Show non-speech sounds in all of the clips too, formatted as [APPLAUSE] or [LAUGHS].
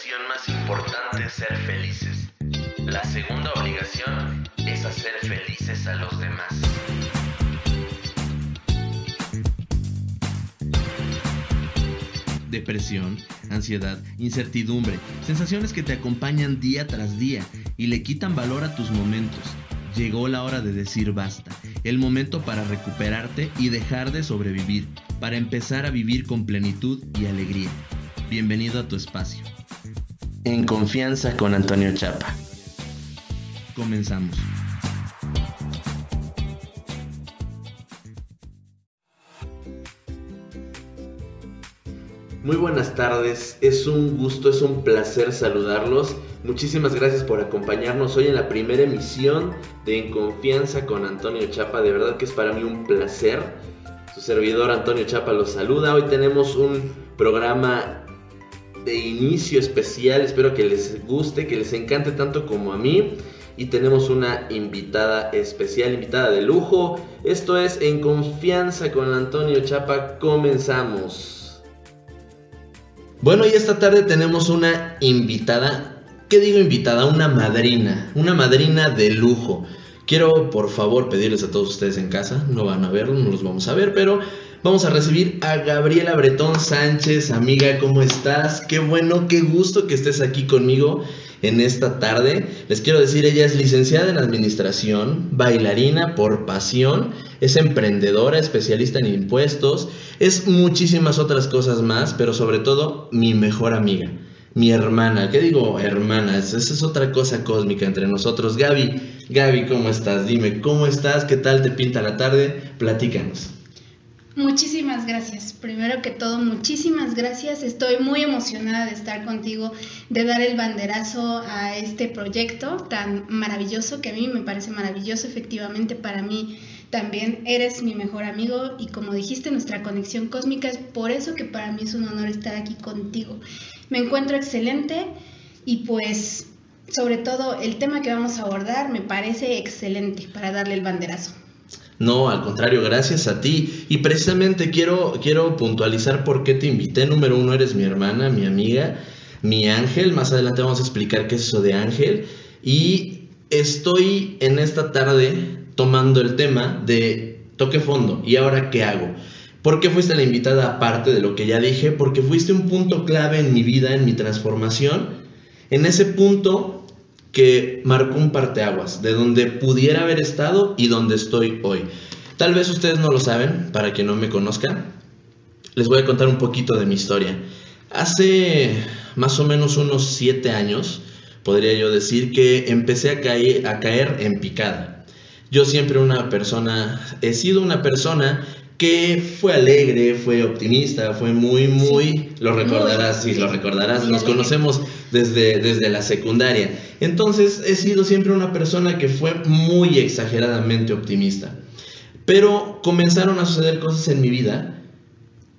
obligación más importante es ser felices. La segunda obligación es hacer felices a los demás. Depresión, ansiedad, incertidumbre, sensaciones que te acompañan día tras día y le quitan valor a tus momentos. Llegó la hora de decir basta, el momento para recuperarte y dejar de sobrevivir, para empezar a vivir con plenitud y alegría. Bienvenido a tu espacio. En confianza con Antonio Chapa. Comenzamos. Muy buenas tardes, es un gusto, es un placer saludarlos. Muchísimas gracias por acompañarnos hoy en la primera emisión de En Confianza con Antonio Chapa. De verdad que es para mí un placer. Su servidor Antonio Chapa los saluda. Hoy tenemos un programa de inicio especial. Espero que les guste, que les encante tanto como a mí. Y tenemos una invitada especial, invitada de lujo. Esto es En Confianza con Antonio Chapa. Comenzamos. Bueno, y esta tarde tenemos una invitada, ¿qué digo invitada? Una madrina, una madrina de lujo. Quiero por favor pedirles a todos ustedes en casa, no van a verlo, no los vamos a ver, pero vamos a recibir a Gabriela Bretón Sánchez, amiga, ¿cómo estás? Qué bueno, qué gusto que estés aquí conmigo en esta tarde. Les quiero decir, ella es licenciada en administración, bailarina por pasión, es emprendedora, especialista en impuestos, es muchísimas otras cosas más, pero sobre todo mi mejor amiga. Mi hermana, ¿qué digo hermana? Esa es otra cosa cósmica entre nosotros. Gaby, Gaby, ¿cómo estás? Dime, ¿cómo estás? ¿Qué tal te pinta la tarde? Platícanos. Muchísimas gracias. Primero que todo, muchísimas gracias. Estoy muy emocionada de estar contigo, de dar el banderazo a este proyecto tan maravilloso, que a mí me parece maravilloso. Efectivamente, para mí también eres mi mejor amigo y como dijiste, nuestra conexión cósmica es por eso que para mí es un honor estar aquí contigo. Me encuentro excelente y pues sobre todo el tema que vamos a abordar me parece excelente para darle el banderazo. No, al contrario, gracias a ti. Y precisamente quiero, quiero puntualizar por qué te invité. Número uno, eres mi hermana, mi amiga, mi ángel. Más adelante vamos a explicar qué es eso de ángel. Y estoy en esta tarde tomando el tema de toque fondo. ¿Y ahora qué hago? ¿Por qué fuiste la invitada aparte de lo que ya dije? Porque fuiste un punto clave en mi vida, en mi transformación. En ese punto que marcó un parteaguas de donde pudiera haber estado y donde estoy hoy. Tal vez ustedes no lo saben, para que no me conozcan, les voy a contar un poquito de mi historia. Hace más o menos unos siete años, podría yo decir que empecé a caer, a caer en picada. Yo siempre una persona, he sido una persona que fue alegre, fue optimista, fue muy, muy, lo recordarás, sí, lo recordarás, nos conocemos desde, desde la secundaria. Entonces he sido siempre una persona que fue muy exageradamente optimista. Pero comenzaron a suceder cosas en mi vida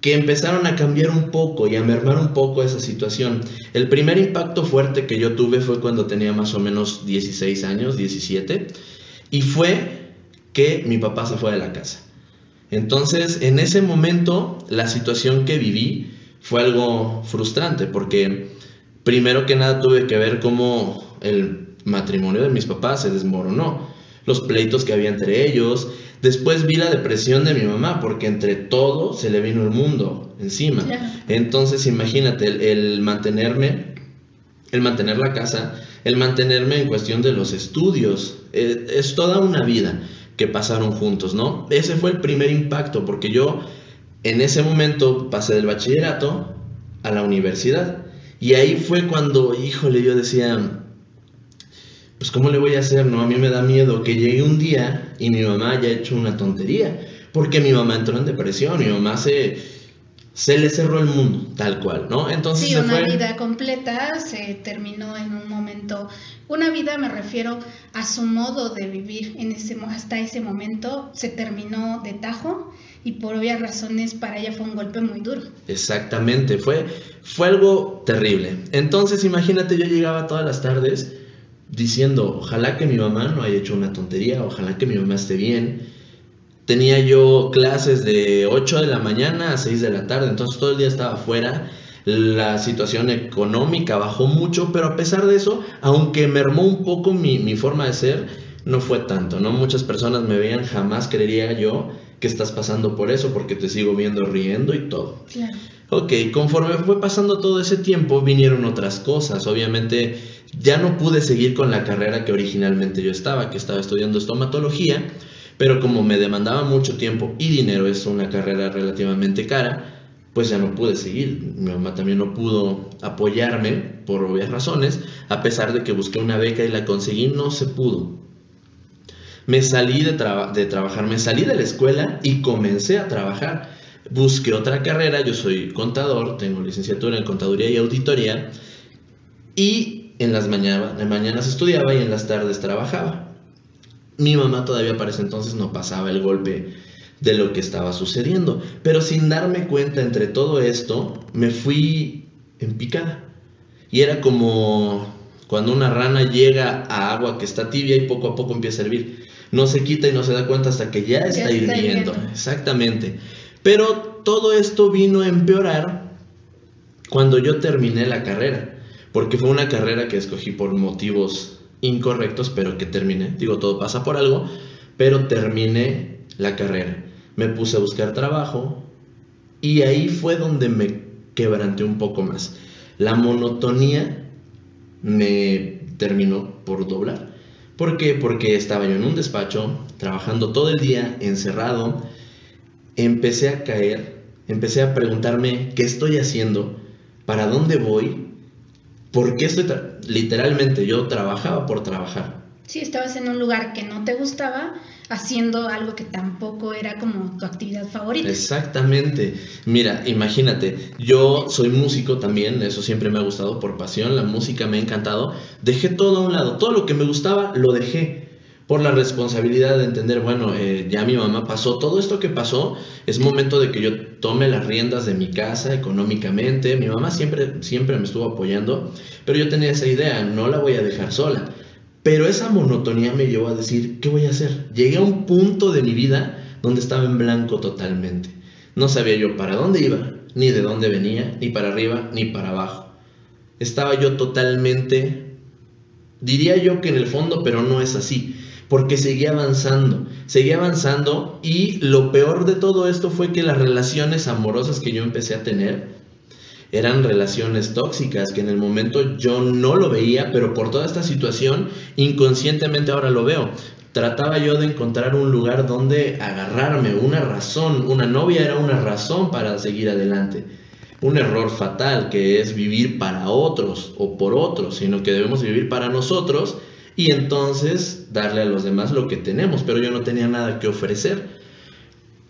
que empezaron a cambiar un poco y a mermar un poco esa situación. El primer impacto fuerte que yo tuve fue cuando tenía más o menos 16 años, 17, y fue que mi papá se fue de la casa. Entonces, en ese momento, la situación que viví fue algo frustrante porque primero que nada tuve que ver cómo el matrimonio de mis papás se desmoronó, los pleitos que había entre ellos, después vi la depresión de mi mamá porque entre todo se le vino el mundo encima. Entonces, imagínate el, el mantenerme, el mantener la casa, el mantenerme en cuestión de los estudios, eh, es toda una vida que pasaron juntos, ¿no? Ese fue el primer impacto, porque yo en ese momento pasé del bachillerato a la universidad. Y ahí fue cuando, híjole, yo decía, pues ¿cómo le voy a hacer? No, a mí me da miedo que llegue un día y mi mamá haya hecho una tontería, porque mi mamá entró en depresión, mi mamá se, se le cerró el mundo, tal cual, ¿no? Entonces sí, una vida completa se terminó en un momento una vida me refiero a su modo de vivir en ese, hasta ese momento, se terminó de tajo y por obvias razones para ella fue un golpe muy duro. Exactamente, fue, fue algo terrible. Entonces imagínate, yo llegaba todas las tardes diciendo, ojalá que mi mamá no haya hecho una tontería, ojalá que mi mamá esté bien. Tenía yo clases de 8 de la mañana a 6 de la tarde, entonces todo el día estaba afuera la situación económica bajó mucho, pero a pesar de eso, aunque mermó un poco mi, mi forma de ser, no fue tanto, ¿no? Muchas personas me veían, jamás creería yo que estás pasando por eso, porque te sigo viendo riendo y todo. Claro. Ok, conforme fue pasando todo ese tiempo, vinieron otras cosas. Obviamente, ya no pude seguir con la carrera que originalmente yo estaba, que estaba estudiando estomatología, pero como me demandaba mucho tiempo y dinero, es una carrera relativamente cara, pues ya no pude seguir. Mi mamá también no pudo apoyarme por obvias razones, a pesar de que busqué una beca y la conseguí, no se pudo. Me salí de, de trabajar, me salí de la escuela y comencé a trabajar. Busqué otra carrera, yo soy contador, tengo licenciatura en contaduría y auditoría, y en las mañanas estudiaba y en las tardes trabajaba. Mi mamá todavía para ese entonces no pasaba el golpe de lo que estaba sucediendo. Pero sin darme cuenta entre todo esto, me fui en picada. Y era como cuando una rana llega a agua que está tibia y poco a poco empieza a hervir. No se quita y no se da cuenta hasta que ya está, hirviendo. Exactamente. Pero todo esto vino a empeorar cuando yo terminé la carrera. Porque fue una carrera que escogí por motivos incorrectos, pero que terminé. Digo, todo pasa por algo, pero terminé la carrera me puse a buscar trabajo y ahí fue donde me quebranté un poco más. La monotonía me terminó por doblar. ¿Por qué? Porque estaba yo en un despacho, trabajando todo el día, encerrado. Empecé a caer, empecé a preguntarme qué estoy haciendo, para dónde voy, por qué estoy... Literalmente yo trabajaba por trabajar. Sí, estabas en un lugar que no te gustaba haciendo algo que tampoco era como tu actividad favorita. Exactamente. Mira, imagínate, yo soy músico también, eso siempre me ha gustado por pasión, la música me ha encantado. Dejé todo a un lado, todo lo que me gustaba lo dejé por la responsabilidad de entender, bueno, eh, ya mi mamá pasó, todo esto que pasó, es momento de que yo tome las riendas de mi casa económicamente. Mi mamá siempre, siempre me estuvo apoyando, pero yo tenía esa idea, no la voy a dejar sola. Pero esa monotonía me llevó a decir, ¿qué voy a hacer? Llegué a un punto de mi vida donde estaba en blanco totalmente. No sabía yo para dónde iba, ni de dónde venía, ni para arriba, ni para abajo. Estaba yo totalmente, diría yo que en el fondo, pero no es así, porque seguía avanzando, seguía avanzando y lo peor de todo esto fue que las relaciones amorosas que yo empecé a tener, eran relaciones tóxicas, que en el momento yo no lo veía, pero por toda esta situación inconscientemente ahora lo veo. Trataba yo de encontrar un lugar donde agarrarme, una razón, una novia era una razón para seguir adelante. Un error fatal que es vivir para otros o por otros, sino que debemos vivir para nosotros y entonces darle a los demás lo que tenemos, pero yo no tenía nada que ofrecer.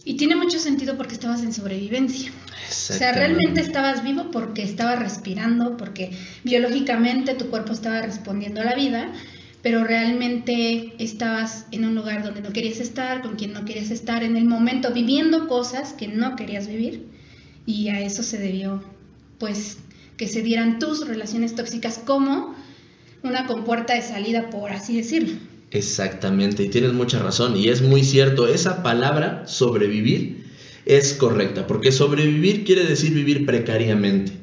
Y tiene mucho sentido porque estabas en sobrevivencia. O sea, realmente estabas vivo porque estabas respirando, porque biológicamente tu cuerpo estaba respondiendo a la vida, pero realmente estabas en un lugar donde no querías estar, con quien no querías estar, en el momento viviendo cosas que no querías vivir y a eso se debió, pues, que se dieran tus relaciones tóxicas como una compuerta de salida, por así decirlo. Exactamente, y tienes mucha razón, y es muy cierto, esa palabra, sobrevivir, es correcta, porque sobrevivir quiere decir vivir precariamente.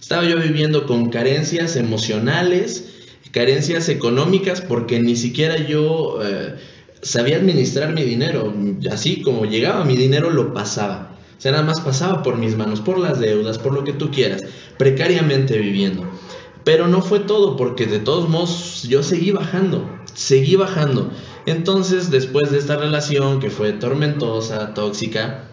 Estaba yo viviendo con carencias emocionales, carencias económicas, porque ni siquiera yo eh, sabía administrar mi dinero. Así como llegaba mi dinero, lo pasaba. O sea, nada más pasaba por mis manos, por las deudas, por lo que tú quieras, precariamente viviendo. Pero no fue todo, porque de todos modos yo seguí bajando, seguí bajando. Entonces, después de esta relación que fue tormentosa, tóxica,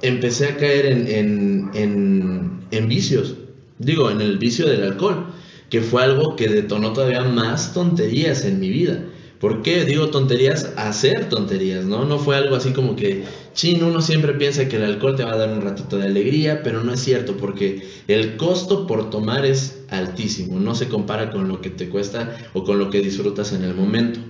empecé a caer en, en, vicios. Digo, en el vicio del alcohol, que fue algo que detonó todavía más tonterías en mi vida. ¿Por qué digo tonterías? Hacer tonterías, ¿no? No fue algo así como que, chin, uno siempre piensa que el alcohol te va a dar un ratito de alegría, pero no es cierto, porque el costo por tomar es altísimo, no se compara con lo que te cuesta o con lo que disfrutas en el momento.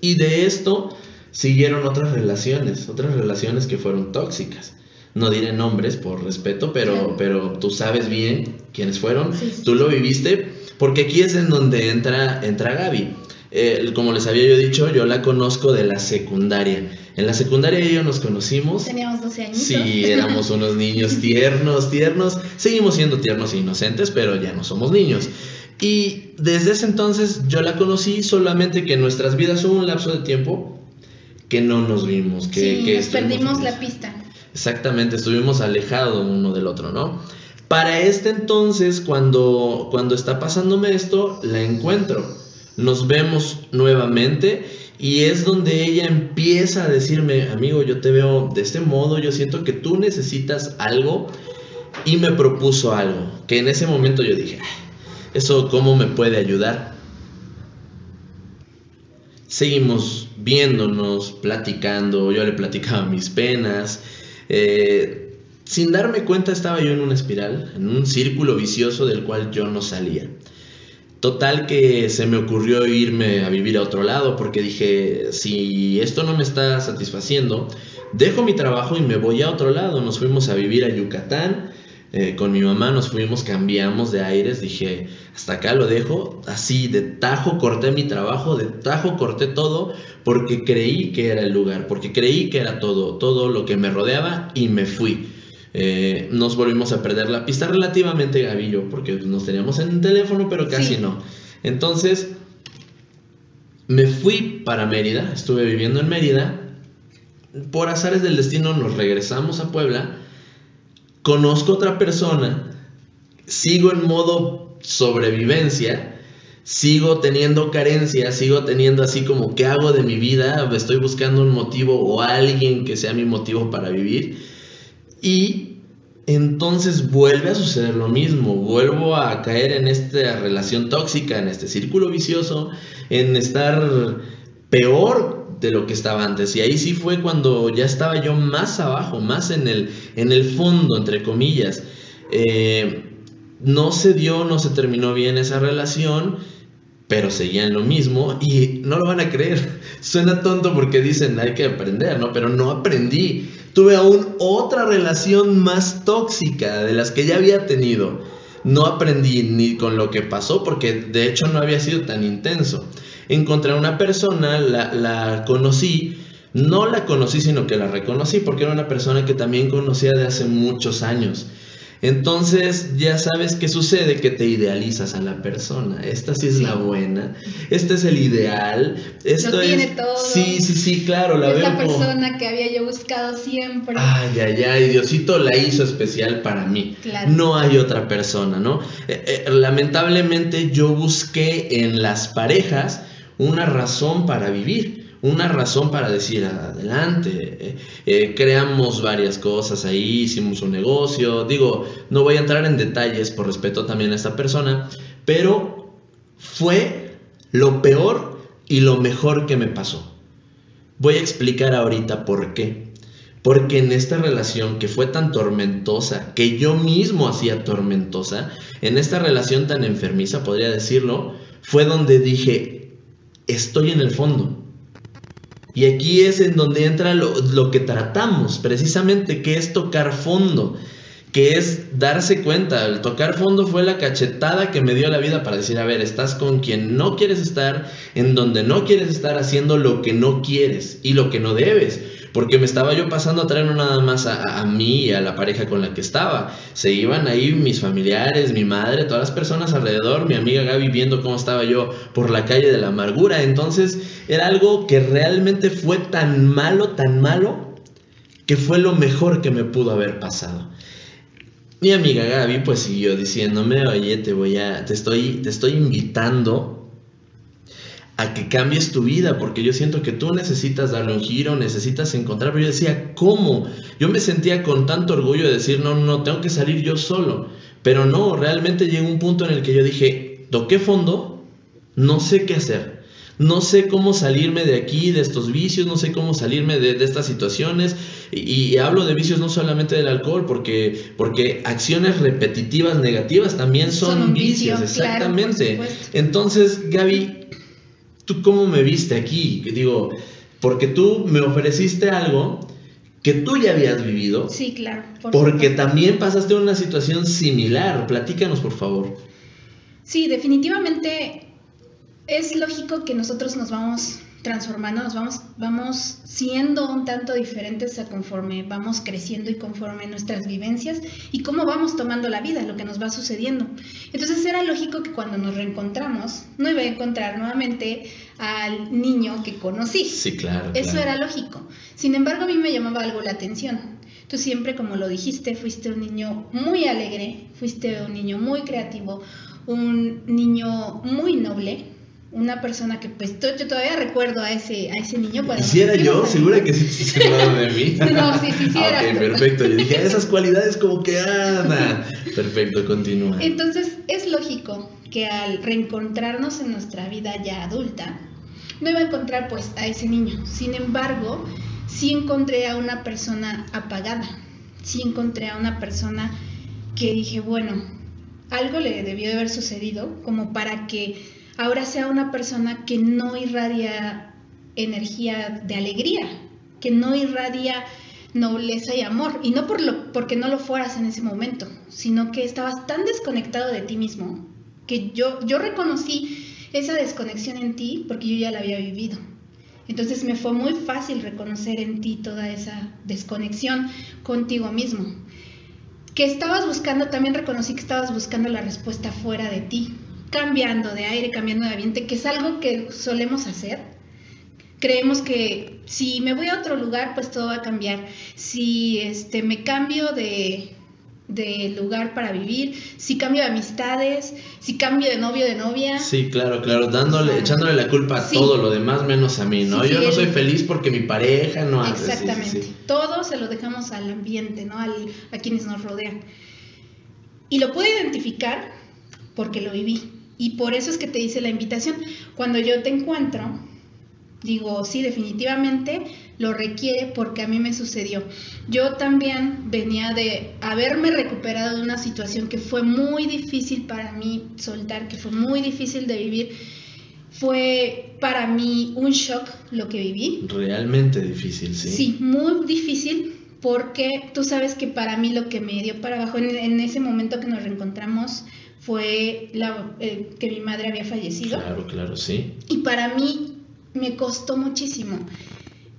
Y de esto siguieron otras relaciones, otras relaciones que fueron tóxicas. No diré nombres por respeto, pero, pero tú sabes bien quiénes fueron, tú lo viviste, porque aquí es en donde entra, entra Gaby. Eh, como les había yo dicho, yo la conozco de la secundaria. En la secundaria y yo nos conocimos. Teníamos 12 años. Sí, éramos [LAUGHS] unos niños tiernos, tiernos. Seguimos siendo tiernos e inocentes, pero ya no somos niños. Y desde ese entonces yo la conocí, solamente que en nuestras vidas hubo un lapso de tiempo que no nos vimos, que, sí, que perdimos la pista. Exactamente, estuvimos alejados uno del otro, ¿no? Para este entonces, cuando, cuando está pasándome esto, la encuentro. Nos vemos nuevamente y es donde ella empieza a decirme, amigo, yo te veo de este modo, yo siento que tú necesitas algo y me propuso algo, que en ese momento yo dije, "Ah, ¿eso cómo me puede ayudar? Seguimos viéndonos, platicando, yo le platicaba mis penas. eh, sin darme cuenta estaba yo en una espiral, en un círculo vicioso del cual yo no salía. Total que se me ocurrió irme a vivir a otro lado porque dije, si esto no me está satisfaciendo, dejo mi trabajo y me voy a otro lado. Nos fuimos a vivir a Yucatán, eh, con mi mamá nos fuimos, cambiamos de aires, dije, hasta acá lo dejo, así de tajo corté mi trabajo, de tajo corté todo, porque creí que era el lugar, porque creí que era todo, todo lo que me rodeaba y me fui. Eh, nos volvimos a perder la pista relativamente yo, porque nos teníamos en el teléfono, pero casi Sí. no. Entonces, me fui para Mérida, estuve viviendo en Mérida, por azares del destino nos regresamos a Puebla, conozco otra persona, sigo en modo sobrevivencia, sigo teniendo carencias, sigo teniendo así como qué hago de mi vida, estoy buscando un motivo o alguien que sea mi motivo para vivir y entonces vuelve a suceder lo mismo, vuelvo a caer en esta relación tóxica, en este círculo vicioso, en estar peor de lo que estaba antes. Y ahí sí fue cuando ya estaba yo más abajo, más en el, en el fondo, entre comillas. Eh, no se dio, no se terminó bien esa relación, pero seguían lo mismo y no lo van a creer. [LAUGHS] Suena tonto porque dicen hay que aprender, ¿no? Pero no aprendí. Tuve aún otra relación más tóxica de las que ya había tenido. No aprendí ni con lo que pasó porque de hecho no había sido tan intenso. Encontré a una persona, la, la conocí, no la conocí sino que la reconocí porque era una persona que también conocía de hace muchos años. Entonces ya sabes qué sucede, que te idealizas a la persona. Esta sí es la buena, este es el ideal. Esto Lo tiene es... todo. Sí, sí, sí, claro, la es veo la como- persona que había yo buscado siempre. Ay, ay, ay, Diosito la hizo especial para mí. Claro. No hay otra persona, ¿no? Eh, eh, lamentablemente yo busqué en las parejas una razón para vivir, una razón para decir adelante. eh, eh, creamos varias cosas ahí, hicimos un negocio. Digo, no voy a entrar en detalles por respeto también a esta persona, pero fue lo peor y lo mejor que me pasó. Voy a explicar ahorita por qué. Porque en esta relación que fue tan tormentosa, que yo mismo hacía tormentosa, en esta relación tan enfermiza, podría decirlo, fue donde dije, estoy en el fondo. Y aquí es en donde entra lo, que tratamos, precisamente, que es tocar fondo, que es darse cuenta. El tocar fondo fue la cachetada que me dio la vida para decir, a ver, estás con quien no quieres estar, en donde no quieres estar, haciendo lo que no quieres y lo que no debes. Porque me estaba yo pasando a traer no nada más a, a mí y a la pareja con la que estaba. Se iban ahí mis familiares, mi madre, todas las personas alrededor, mi amiga Gaby viendo cómo estaba yo por la calle de la amargura. Entonces era algo que realmente fue tan malo, tan malo, que fue lo mejor que me pudo haber pasado. Mi amiga Gaby pues siguió diciéndome, oye, te voy a, te estoy, te estoy invitando a que cambies tu vida, porque yo siento que tú necesitas darle un giro, necesitas encontrar, pero yo decía, ¿cómo? Yo me sentía con tanto orgullo de decir, no, no, tengo que salir yo solo, pero no, realmente llegó un punto en el que yo dije, toqué fondo, no sé qué hacer, no sé cómo salirme de aquí, de estos vicios, no sé cómo salirme de, de estas situaciones, y, y hablo de vicios no solamente del alcohol, porque, porque acciones repetitivas negativas también son, Son un vicio, vicios, claro, exactamente. Entonces, Gaby, ¿tú cómo me viste aquí? Digo, porque tú me ofreciste algo que tú ya habías vivido, Sí, claro. por porque supuesto. también pasaste una situación similar. Platícanos, por favor. Sí, definitivamente es lógico que nosotros nos vamos transformándonos, vamos, vamos siendo un tanto diferentes a conforme vamos creciendo y conforme nuestras vivencias y cómo vamos tomando la vida, lo que nos va sucediendo. Entonces era lógico que cuando nos reencontramos, no iba a encontrar nuevamente al niño que conocí. Sí, claro. Eso era lógico. Sin embargo, a mí me llamaba algo la atención. Tú siempre, como lo dijiste, fuiste un niño muy alegre, fuiste un niño muy creativo, un niño muy noble, una persona que pues yo todavía recuerdo a ese, a ese niño. ¿Y si era yo? ¿Segura que sí se de mí? [LAUGHS] no, sí, sí, sí ah, Ok, perfecto. Yo dije, esas [LAUGHS] cualidades como que Ana. Perfecto, continúa. Entonces, es lógico que al reencontrarnos en nuestra vida ya adulta, no iba a encontrar pues a ese niño. Sin embargo, sí encontré a una persona apagada, sí encontré a una persona que dije, bueno, algo le debió de haber sucedido como para que ahora sea una persona que no irradia energía de alegría, que no irradia nobleza y amor, y no por lo, porque no lo fueras en ese momento, sino que estabas tan desconectado de ti mismo, que yo, yo reconocí esa desconexión en ti porque yo ya la había vivido. Entonces me fue muy fácil reconocer en ti toda esa desconexión contigo mismo. Que estabas buscando, también reconocí que estabas buscando la respuesta fuera de ti, cambiando de aire, cambiando de ambiente, que es algo que solemos hacer. Creemos que si me voy a otro lugar, pues todo va a cambiar. Si este, me cambio de, de lugar para vivir, si cambio de amistades, si cambio de novio de novia. Sí, claro, claro, dándole, echándole la culpa a todo lo demás menos a mí, ¿no? Yo no soy feliz porque mi pareja no hace. Exactamente. todo se lo dejamos al ambiente, ¿no? Al, a quienes nos rodean. Y lo pude identificar porque lo viví. Y por eso es que te hice la invitación. Cuando yo te encuentro, digo, sí, definitivamente lo requiere porque a mí me sucedió. Yo también venía de haberme recuperado de una situación que fue muy difícil para mí soltar, que fue muy difícil de vivir. Fue para mí un shock lo que viví. Realmente difícil, sí. Sí, muy difícil porque tú sabes que para mí lo que me dio para abajo en, ese momento que nos reencontramos fue la, eh, que mi madre había fallecido. Claro, claro, sí. Y para mí me costó muchísimo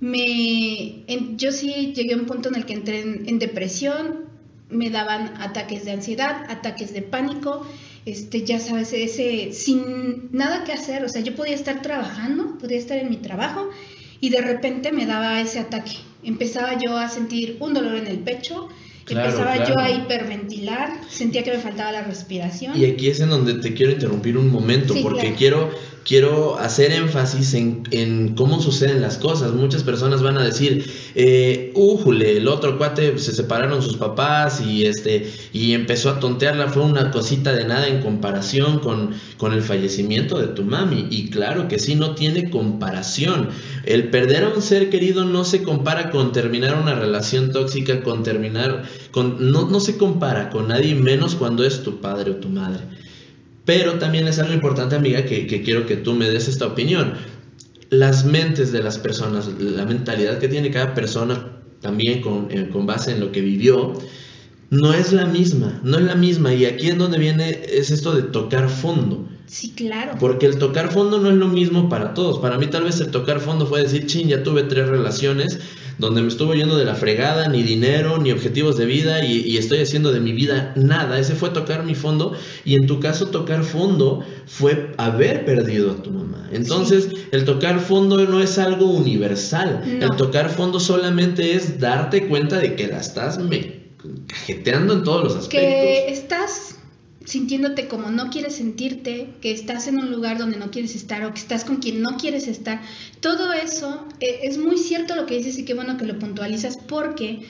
me, yo sí llegué a un punto en el que entré en, depresión, me daban ataques de ansiedad, ataques de pánico, este, ya sabes, ese, sin nada que hacer, o sea, yo podía estar trabajando, podía estar en mi trabajo y de repente me daba ese ataque. Empezaba yo a sentir un dolor en el pecho, empezaba yo a hiperventilar, sentía que me faltaba la respiración. Y aquí es en donde te quiero interrumpir un momento, porque quiero quiero hacer énfasis en, cómo suceden las cosas. Muchas personas van a decir, eh, újule, el otro cuate se separaron sus papás y este y empezó a tontearla, fue una cosita de nada en comparación con, con el fallecimiento de tu mami. Y claro que sí, no tiene comparación. El perder a un ser querido no se compara con terminar una relación tóxica, con terminar, con, no, no se compara con nadie menos cuando es tu padre o tu madre. Pero también es algo importante, amiga, que, quiero que tú me des esta opinión. Las mentes de las personas, la mentalidad que tiene cada persona, también con, eh, con base en lo que vivió, no es la misma, no es la misma. Y aquí en donde viene es esto de tocar fondo. Sí, claro. Porque el tocar fondo no es lo mismo para todos. Para mí tal vez el tocar fondo fue decir, ching, ya tuve tres relaciones donde me estuvo yendo de la fregada, ni dinero, ni objetivos de vida, y, estoy haciendo de mi vida nada. Ese fue tocar mi fondo, y en tu caso tocar fondo fue haber perdido a tu mamá. Entonces, el tocar fondo no es algo universal. El tocar fondo solamente es darte cuenta de que la estás me cajeteando en todos los aspectos. Que estás sintiéndote como no quieres sentirte, que estás en un lugar donde no quieres estar o que estás con quien no quieres estar. Todo eso eh, es muy cierto lo que dices y qué bueno que lo puntualizas porque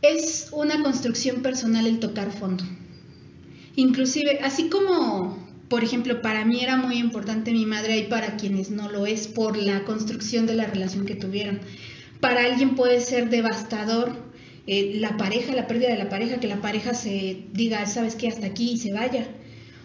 es una construcción personal el tocar fondo. Inclusive, así como, por ejemplo, para mí era muy importante mi madre y para quienes no lo es por la construcción de la relación que tuvieron. Para alguien puede ser devastador eh, la pareja, la pérdida de la pareja, que la pareja se diga, sabes qué, hasta aquí y se vaya.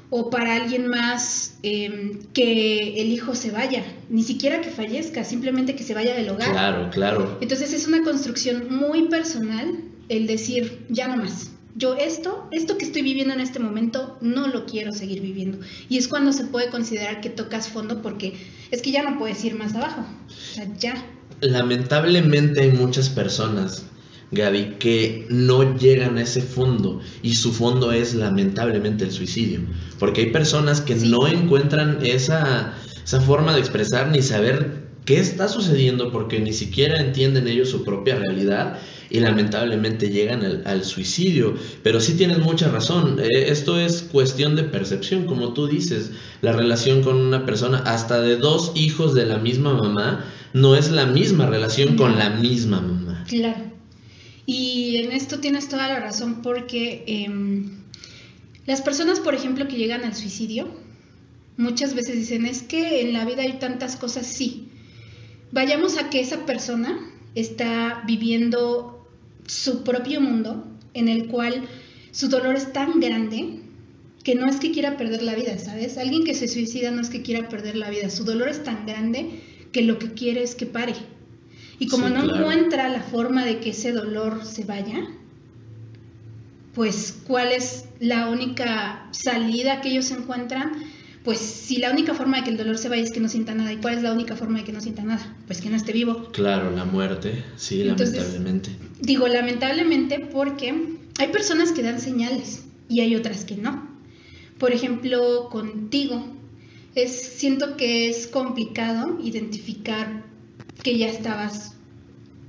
O para alguien más em, que el hijo se vaya, ni siquiera que fallezca, simplemente que se vaya del hogar. Claro, claro. Entonces es una construcción muy personal el decir, ya no más. Yo esto, esto que estoy viviendo en este momento, no lo quiero seguir viviendo. Y es cuando se puede considerar que tocas fondo porque es que ya no puedes ir más abajo. O sea, ya. Lamentablemente hay muchas personas, Gaby, que no llegan a ese fondo y su fondo es lamentablemente el suicidio. Porque hay personas que Sí. no encuentran esa, esa forma de expresar ni saber qué está sucediendo porque ni siquiera entienden ellos su propia realidad y lamentablemente llegan al, al suicidio. Pero sí tienes mucha razón, eh, esto es cuestión de percepción, como tú dices, la relación con una persona, hasta de dos hijos de la misma mamá, no es la misma relación con la misma mamá. Claro. Y en esto tienes toda la razón porque em, las personas, por ejemplo, que llegan al suicidio, muchas veces dicen, es que en la vida hay tantas cosas, sí. Vayamos a que esa persona está viviendo su propio mundo en el cual su dolor es tan grande que no es que quiera perder la vida, ¿sabes? Alguien que se suicida no es que quiera perder la vida, su dolor es tan grande que lo que quiere es que pare. Y como Sí, no claro. encuentra la forma de que ese dolor se vaya, pues ¿cuál es la única salida que ellos encuentran? Pues si la única forma de que el dolor se vaya es que no sienta nada, ¿y cuál es la única forma de que no sienta nada? Pues que no esté vivo. Claro, la muerte, sí, Entonces- lamentablemente. Digo lamentablemente porque hay personas que dan señales y hay otras que no. Por ejemplo, contigo, es, siento que es complicado identificar que ya estabas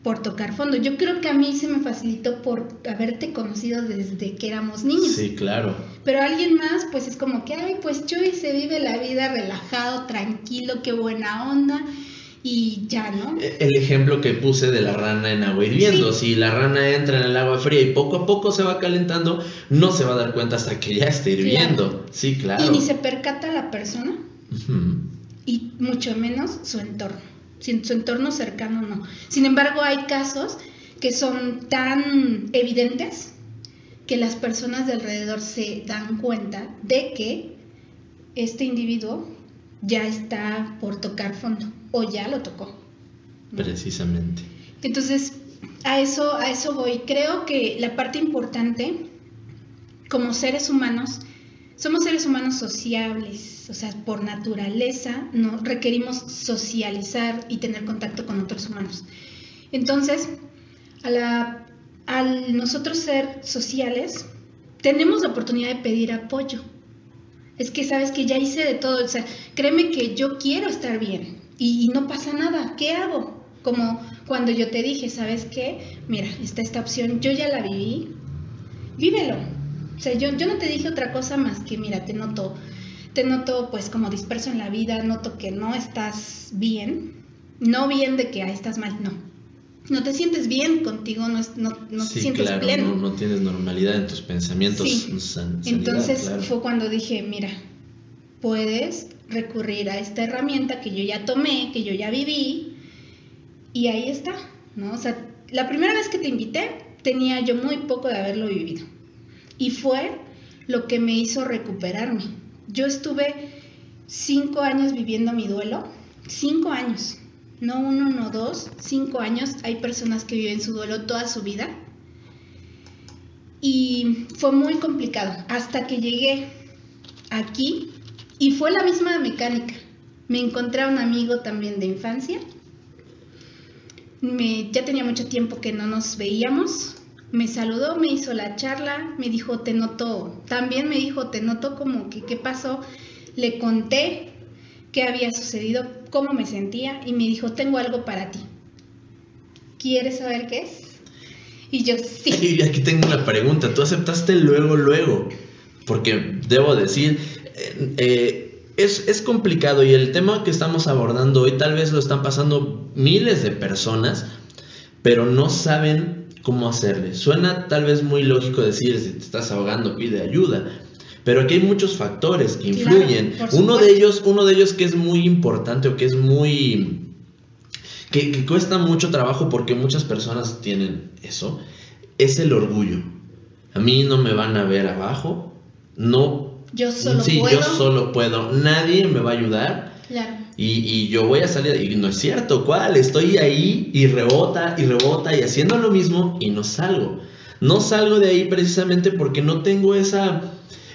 por tocar fondo. Yo creo que a mí se me facilitó por haberte conocido desde que éramos niños. Sí, claro. Pero alguien más, pues es como que, ay, pues Chuy se vive la vida relajado, tranquilo, qué buena onda, y ya, ¿no? E- El ejemplo que puse de la rana en agua hirviendo, Sí. si la rana entra en el agua fría y poco a poco se va calentando, no se va a dar cuenta hasta que ya esté hirviendo. Sí, claro. Y ni se percata la persona, y mucho menos su entorno. Sin su entorno cercano no. Sin embargo, hay casos que son tan evidentes que las personas de alrededor se dan cuenta de que este individuo ya está por tocar fondo o ya lo tocó. ¿no? Precisamente. Entonces, a eso, a eso voy. Creo que la parte importante, como seres humanos, somos seres humanos sociables, o sea, por naturaleza no requerimos socializar y tener contacto con otros humanos. Entonces, a la- al nosotros ser sociales, tenemos la oportunidad de pedir apoyo. Es que sabes que ya hice de todo, o sea, créeme que yo quiero estar bien y, y no pasa nada, ¿qué hago? Como cuando yo te dije, ¿sabes qué? Mira, está esta opción, yo ya la viví, vívelo. O sea, yo, yo no te dije otra cosa más que, mira, te noto, te noto pues como disperso en la vida, noto que no estás bien, no bien de que ah, estás mal, no. No te sientes bien contigo, no, es- no, no te sí, sientes claro, pleno. no, no tienes normalidad en tus pensamientos. Sí. san- sanidad, Entonces claro. fue cuando dije, mira, puedes recurrir a esta herramienta que yo ya tomé, que yo ya viví, y ahí está, ¿no? O sea, la primera vez que te invité tenía yo muy poco de haberlo vivido. Y fue lo que me hizo recuperarme. Yo estuve cinco años viviendo mi duelo, cinco años, no uno, no dos, cinco años. Hay personas que viven su duelo toda su vida y fue muy complicado hasta que llegué aquí y fue la misma mecánica. Me encontré a un amigo también de infancia. Me, ya tenía mucho tiempo que no nos veíamos. Me saludó, me hizo la charla, me dijo, te noto, también me dijo, te noto como que qué pasó. Le conté qué había sucedido, cómo me sentía y me dijo, tengo algo para ti. ¿Quieres saber qué es? Y yo, sí. Y aquí tengo una pregunta. ¿Tú aceptaste luego, luego? Porque debo decir, eh, eh, es, es complicado y el tema que estamos abordando hoy tal vez lo están pasando miles de personas, pero no saben cómo hacerle. Suena tal vez muy lógico decir, si te estás ahogando, pide ayuda. Pero aquí hay muchos factores que influyen. uno de ellos, uno de ellos que es muy importante o que es muy que, que cuesta mucho trabajo porque muchas personas tienen eso, es el orgullo. A mí no me van a ver abajo, no, Yo solo sí, puedo. yo solo puedo, nadie me va a ayudar Claro. Y, yo voy a salir, y no es cierto, ¿cuál? Estoy ahí y rebota y rebota y haciendo lo mismo y no salgo. No salgo de ahí precisamente porque no tengo esa,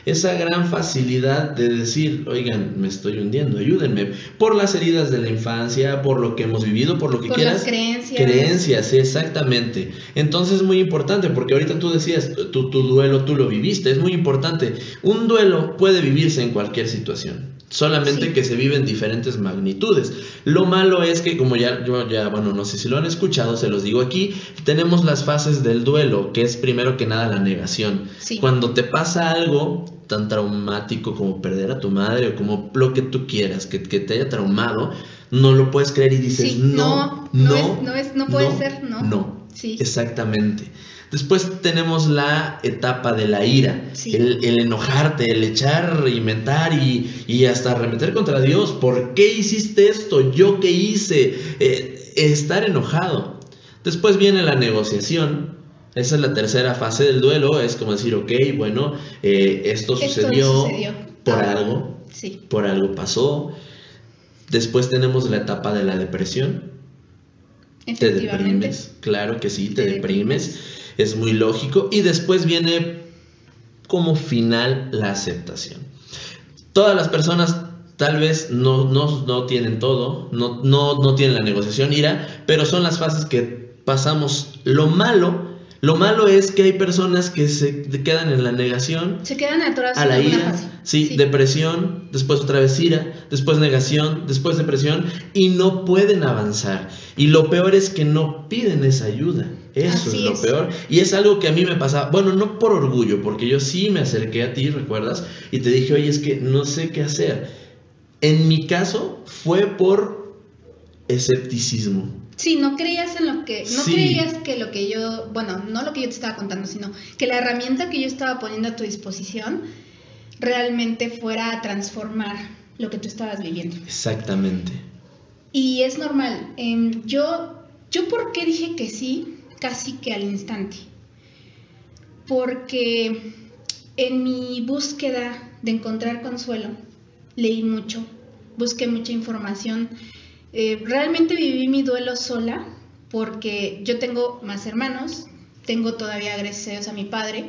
esa gran facilidad de decir, oigan, me estoy hundiendo, ayúdenme, por las heridas de la infancia, por lo que hemos vivido, por lo que Por quieras. las creencias. Creencias, sí, exactamente. Entonces es muy importante, porque ahorita tú decías, tu, tu duelo tú lo viviste, es muy importante. Un duelo puede vivirse en cualquier situación. Solamente Sí. que se vive en diferentes magnitudes. Lo malo es que, como ya, yo ya, bueno, no sé si lo han escuchado, se los digo aquí, tenemos las fases del duelo, que es primero que nada la negación. Sí. Cuando te pasa algo tan traumático como perder a tu madre o como lo que tú quieras, que, que te haya traumado, no lo puedes creer y dices, Sí, no, no, no no, es- no es- no puede ser, no. No, Sí. exactamente. Después tenemos la etapa de la ira, Sí. el, el enojarte, el echar, inventar y, y hasta arremeter contra Dios. ¿Por qué hiciste esto? ¿Yo qué hice? Eh, estar enojado. Después viene la negociación. Esa es la tercera fase del duelo. Es como decir, ok, bueno, eh, esto, Esto sucedió, por Ah. algo, Sí. por algo pasó. Después tenemos la etapa de la depresión. Te deprimes, claro que sí, te, Te deprimes, es muy lógico. Y después viene como final la aceptación. Todas las personas tal vez no, no, no tienen todo, no, no, no tienen la negociación, ira, pero son las fases que pasamos. Lo malo, lo malo es que hay personas que se quedan en la negación Se quedan a la ira, fase. sí, depresión, después otra vez ira, después negación, después depresión y no pueden avanzar. Y lo peor es que no piden esa ayuda. Eso Así es lo es. peor. Y es algo que a mí me pasaba, bueno, no por orgullo, porque yo sí me acerqué a ti, ¿recuerdas? Y te dije, oye, es que no sé qué hacer. En mi caso fue por escepticismo. Sí, no creías en lo que, no Sí. creías que lo que yo, bueno, no lo que yo te estaba contando, sino que la herramienta que yo estaba poniendo a tu disposición realmente fuera a transformar lo que tú estabas viviendo. Exactamente. Y es normal. em, yo, yo por qué dije que sí, casi que al instante. Porque en mi búsqueda de encontrar consuelo, leí mucho, busqué mucha información. Eh, realmente viví mi duelo sola porque yo tengo más hermanos, tengo todavía, gracias a mi padre,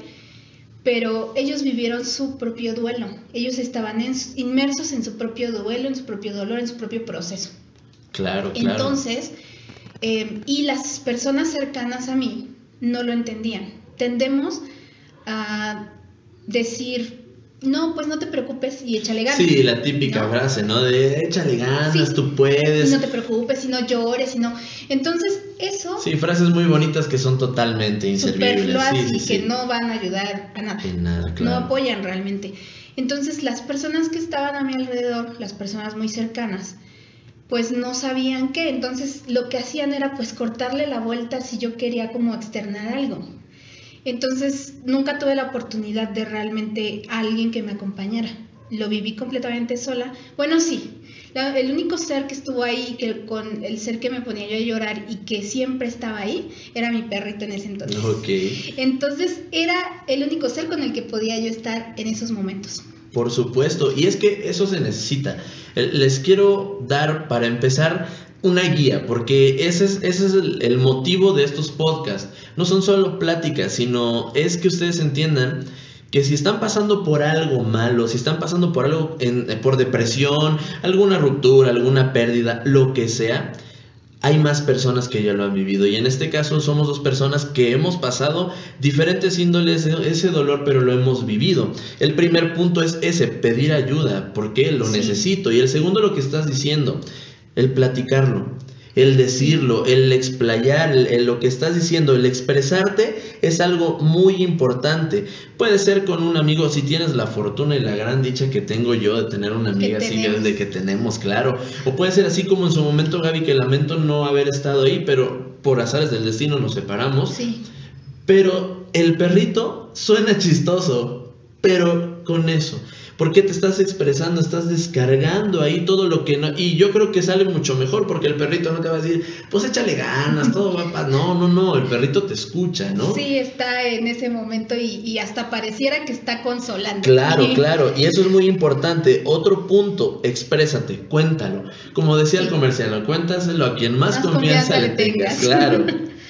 pero ellos vivieron su propio duelo. Ellos estaban en- inmersos en su propio duelo, en su propio dolor, en su propio proceso. Claro, claro. Entonces, eh, y las personas cercanas a mí no lo entendían. Tendemos a decir, no, pues no te preocupes y échale ganas. Sí, la típica ¿no? frase, ¿no? De échale ganas, Sí. tú puedes. Y no te preocupes, y no llores, y no. Entonces, eso, Sí, frases muy bonitas que son totalmente inservibles. Sí, sí, y sí. que no van a ayudar a nada. Nada, no claro. apoyan realmente. Entonces las personas que estaban a mi alrededor, las personas muy cercanas, pues no sabían qué. Entonces lo que hacían era pues cortarle la vuelta si yo quería como externar algo. Entonces nunca tuve la oportunidad de realmente alguien que me acompañara. Lo viví completamente sola. Bueno, sí. la- el único ser que estuvo ahí, que con el ser que me ponía yo a llorar y que siempre estaba ahí, era mi perrito en ese entonces. Entonces era el único ser con el que podía yo estar en esos momentos. Por supuesto, y es que eso se necesita. Eh, Les quiero dar para empezar una guía, porque ese es, ese es el, el motivo de estos podcasts. No son solo pláticas, sino es que ustedes entiendan que si están pasando por algo malo, si están pasando por algo, en- eh, por depresión, alguna ruptura, alguna pérdida, lo que sea, hay más personas que ya lo han vivido y en este caso somos dos personas que hemos pasado diferentes índoles de ese dolor pero lo hemos vivido. El primer punto es ese, pedir ayuda, porque lo Sí. necesito y el segundo lo que estás diciendo, el platicarlo, el decirlo, el explayar, el, el lo que estás diciendo, el expresarte es algo muy importante. Puede ser con un amigo, si tienes la fortuna y la gran dicha que tengo yo de tener una amiga así grande que tenemos, claro. O puede ser así como en su momento, Gaby, que lamento no haber estado ahí, pero por azares del destino nos separamos. Sí, Pero el perrito suena chistoso, pero con eso. Porque te estás expresando, estás descargando ahí todo lo que no. Y yo creo que sale mucho mejor porque el perrito no te va a decir, pues échale ganas, todo va pa-". No, no, no, el perrito te escucha, ¿no? sí está en ese momento y, y hasta pareciera que está consolando. Claro, claro, y eso es muy importante. Otro punto, exprésate, cuéntalo. Como decía el comercial, cuéntaselo a quien más, Más confianza, confianza le le tengas. tengas. Claro. [LAUGHS]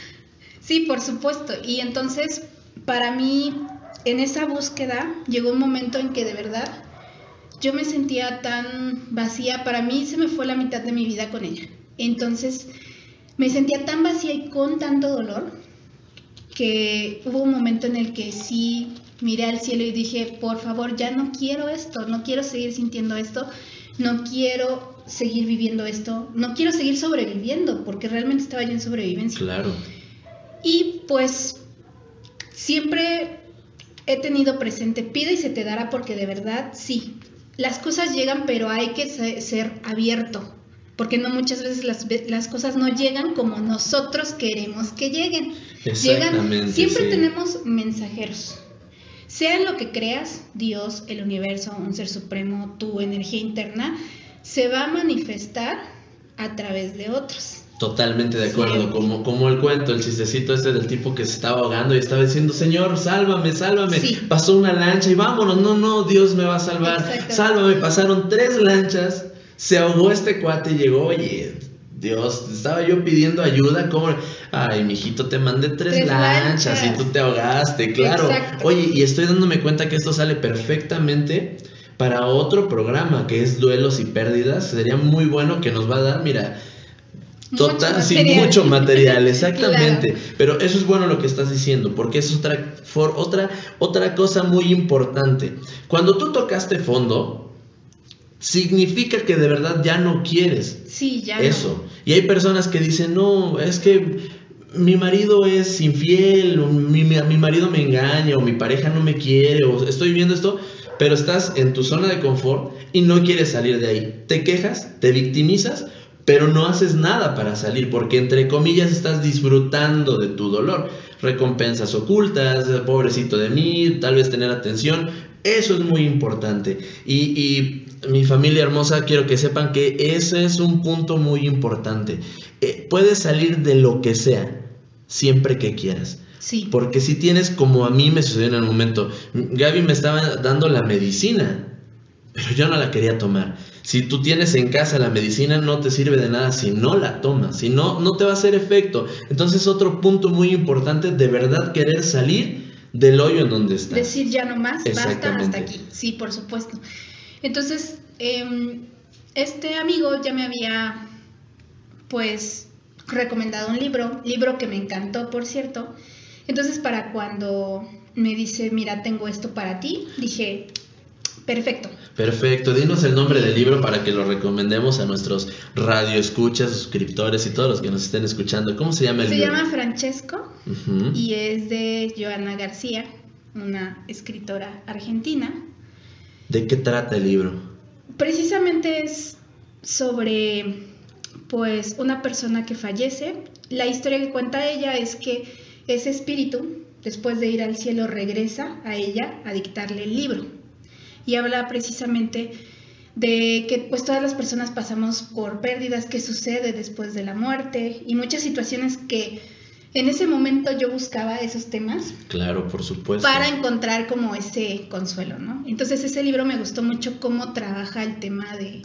Sí, por supuesto. Y entonces, para mí, en esa búsqueda llegó un momento en que de verdad yo me sentía tan vacía, para mí se me fue la mitad de mi vida con ella. Entonces me sentía tan vacía y con tanto dolor que hubo un momento en el que sí miré al cielo y dije, por favor, ya no quiero esto, no quiero seguir sintiendo esto, no quiero seguir viviendo esto, no quiero seguir sobreviviendo, porque realmente estaba yo en sobrevivencia. Claro. Y pues siempre he tenido presente, pide y se te dará porque de verdad sí, las cosas llegan, pero hay que ser abierto, porque no muchas veces las, las cosas no llegan como nosotros queremos que lleguen. Llegan, siempre tenemos mensajeros. Sea en lo que creas, Dios, el universo, un ser supremo, tu energía interna, se va a manifestar a través de otros. Totalmente de acuerdo, como, como el cuento, el chistecito este del tipo que se estaba ahogando y estaba diciendo, Señor, sálvame, sálvame. Pasó una lancha y vámonos, no, no, Dios me va a salvar. Sálvame, pasaron tres lanchas, se ahogó este cuate y llegó, oye, Dios, estaba yo pidiendo ayuda, como, ay, mijito, te mandé tres, lanchas, y tú te ahogaste, claro. Oye, y estoy dándome cuenta que esto sale perfectamente para otro programa que es duelos y pérdidas. Sería muy bueno que nos va a dar, mira, Total, sí, mucho material, [LAUGHS] exactamente. Pero eso es bueno lo que estás diciendo, porque es otra, otra, otra cosa muy importante. Cuando tú tocaste fondo, significa que de verdad ya no quieres sí, ya eso. Y hay personas que dicen, no, es que mi marido es infiel, o mi, mi marido me engaña, o mi pareja no me quiere, o estoy viendo esto, pero estás en tu zona de confort y no quieres salir de ahí. Te quejas, te victimizas pero no haces nada para salir porque entre comillas estás disfrutando de tu dolor. Recompensas ocultas, pobrecito de mí, tal vez tener atención, eso es muy importante. Y, mi familia hermosa, quiero que sepan que ese es un punto muy importante. Eh, puedes salir de lo que sea, siempre que quieras. Sí. Porque si tienes, como a mí me sucedió en el momento, Gaby me estaba dando la medicina, pero yo no la quería tomar. Si tú tienes en casa la medicina, no te sirve de nada si no la tomas, si no, no te va a hacer efecto. Entonces, otro punto muy importante, de verdad querer salir del hoyo en donde estás. Decir ya no más, basta hasta aquí. Sí, por supuesto. Entonces, em, este amigo ya me había, pues, recomendado un libro, libro que me encantó, por cierto. Entonces, para cuando me dice, mira, tengo esto para ti, dije, Perfecto. Perfecto. Dinos el nombre del libro para que lo recomendemos a nuestros radioescuchas, suscriptores y todos los que nos estén escuchando. ¿Cómo se llama el libro? Se llama Francesco y es de Joana García, una escritora argentina. ¿De qué trata el libro? Precisamente es sobre pues una persona que fallece. La historia que cuenta ella es que ese espíritu, después de ir al cielo, regresa a ella a dictarle el libro y habla precisamente de que pues todas las personas pasamos por pérdidas que sucede después de la muerte y muchas situaciones que en ese momento yo buscaba esos temas. Claro, por supuesto. Para encontrar como ese consuelo, ¿no? Entonces ese libro me gustó mucho cómo trabaja el tema de,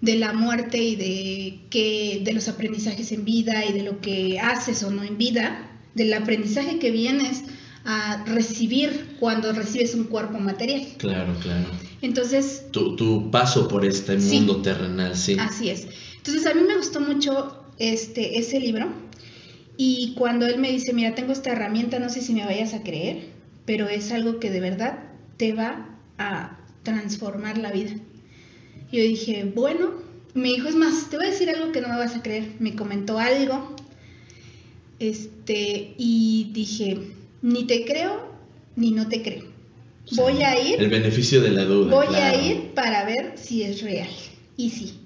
de la muerte y de, que, de los aprendizajes en vida y de lo que haces o no en vida, del aprendizaje que vienes a recibir cuando recibes un cuerpo material. Claro, claro. Entonces... Tu, tu paso por este mundo terrenal, sí. Así es. Entonces a mí me gustó mucho este, ese libro y cuando él me dice, mira, tengo esta herramienta, no sé si me vayas a creer, pero es algo que de verdad te va a transformar la vida. Yo dije, bueno, mi hijo es más, te voy a decir algo que no me vas a creer. Me comentó algo, este, y dije, ni te creo ni no te creo. Voy a ir. El beneficio de la duda. Voy a ir para ver si es real. Y sí.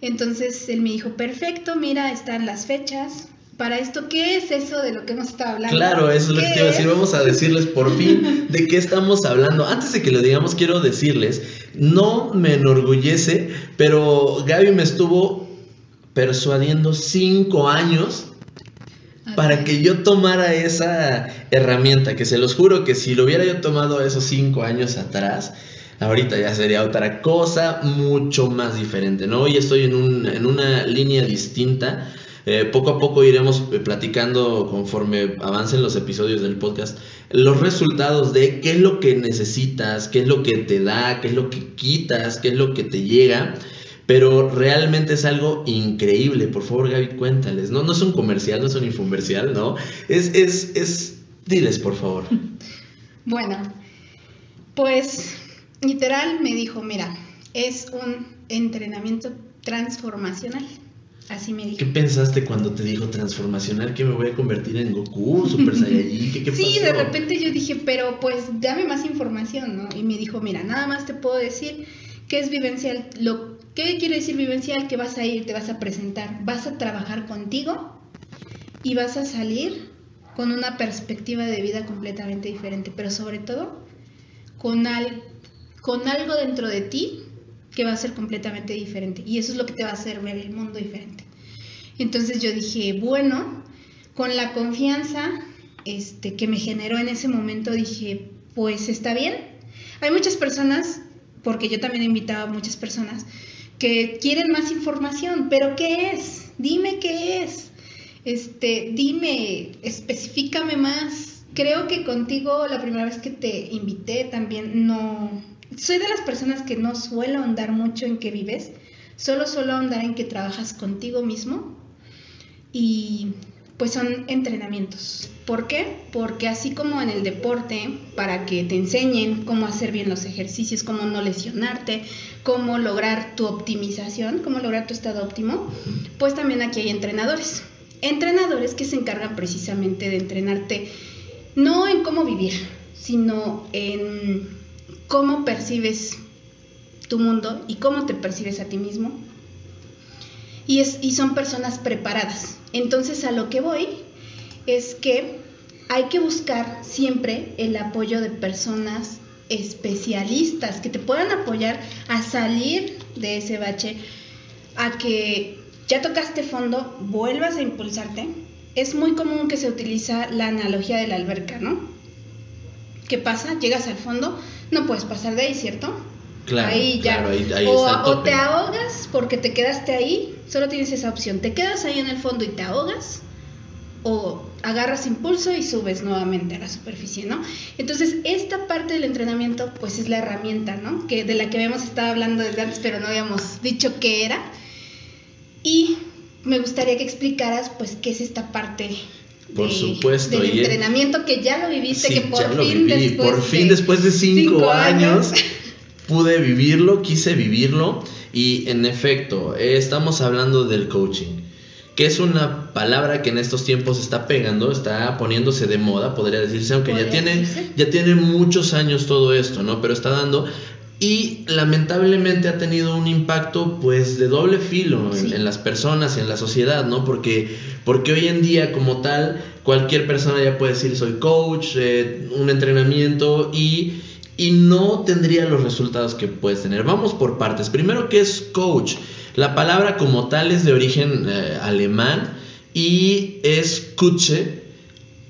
Entonces él me dijo, perfecto, mira, están las fechas. Para esto, ¿qué es eso de lo que hemos estado hablando? Claro, eso es lo que te iba a decir. Vamos a decirles por fin [LAUGHS] de qué estamos hablando. Antes de que lo digamos, quiero decirles, no me enorgullece, pero Gaby me estuvo persuadiendo cinco años para que yo tomara esa herramienta, que se los juro que si lo hubiera yo tomado esos cinco años atrás, ahorita ya sería otra cosa mucho más diferente, ¿no? Hoy estoy en, un, en una línea distinta, Eh, poco a poco iremos eh, platicando conforme avancen los episodios del podcast los resultados de qué es lo que necesitas, qué es lo que te da, qué es lo que quitas, qué es lo que te llega. Pero realmente es algo increíble. Por favor, Gaby, cuéntales. No, no es un comercial, no es un infomercial, ¿no? Es, es, es. Diles, por favor. [LAUGHS] Bueno, pues literal me dijo, mira, es un entrenamiento transformacional. Así me dijo. ¿Qué pensaste cuando te dijo transformacional que me voy a convertir en Goku, Super [LAUGHS] Saiyajin? ¿Qué, qué sí, de repente yo dije, pero pues dame más información, ¿no? Y me dijo, mira, nada más te puedo decir que es vivencial. Lo, ¿Qué quiere decir vivencial? Que vas a ir, te vas a presentar, vas a trabajar contigo y vas a salir con una perspectiva de vida completamente diferente, pero sobre todo con, al, con algo dentro de ti que va a ser completamente diferente. Y eso es lo que te va a hacer ver el mundo diferente. Entonces yo dije, bueno, con la confianza este, que me generó en ese momento, dije, pues está bien. Hay muchas personas, porque yo también he invitado a muchas personas, que quieren más información, pero ¿qué es? Dime qué es. Este, dime, especificame más. Creo que contigo la primera vez que te invité también no, soy de las personas que no suelo ahondar mucho en qué vives, solo suelo ahondar en que trabajas contigo mismo y pues son entrenamientos. ¿Por qué? Porque así como en el deporte, para que te enseñen cómo hacer bien los ejercicios, cómo no lesionarte, cómo lograr tu optimización, cómo lograr tu estado óptimo, pues también aquí hay entrenadores. Entrenadores que se encargan precisamente de entrenarte no en cómo vivir, sino en cómo percibes tu mundo y cómo te percibes a ti mismo. Y, es, y son personas preparadas. Entonces a lo que voy es que hay que buscar siempre el apoyo de personas especialistas que te puedan apoyar a salir de ese bache, a que ya tocaste fondo, vuelvas a impulsarte. Es muy común que se utiliza la analogía de la alberca, ¿no? ¿Qué pasa? Llegas al fondo, no puedes pasar de ahí, ¿cierto? Claro, ahí ya. claro, ahí- ahí o, te ahogas porque te quedaste ahí, solo tienes esa opción. Te quedas ahí en el fondo y te ahogas, o agarras impulso y subes nuevamente a la superficie, ¿no? Entonces, esta parte del entrenamiento, pues es la herramienta, ¿no? Que de la que habíamos estado hablando desde antes, pero no habíamos dicho qué era. Y me gustaría que explicaras, pues, qué es esta parte Por de- supuesto, del y entrenamiento que ya lo viviste, Sí, que por fin viví. después por fin de después de cinco, cinco años, años. [LAUGHS] pude vivirlo, quise vivirlo y en efecto, estamos hablando del coaching, que es una palabra que en estos tiempos está pegando, está poniéndose de moda, podría decirse, aunque ya tiene, decirse. ya tiene muchos años todo esto, ¿no? Pero está dando y lamentablemente ha tenido un impacto pues de doble filo en, Sí. en las personas y en la sociedad, ¿no? Porque, porque hoy en día como tal cualquier persona ya puede decir soy coach, eh, un entrenamiento y, y no tendría los resultados que puedes tener. Vamos por partes. Primero, ¿qué es coach? La palabra como tal es de origen eh, alemán y es Kutsche.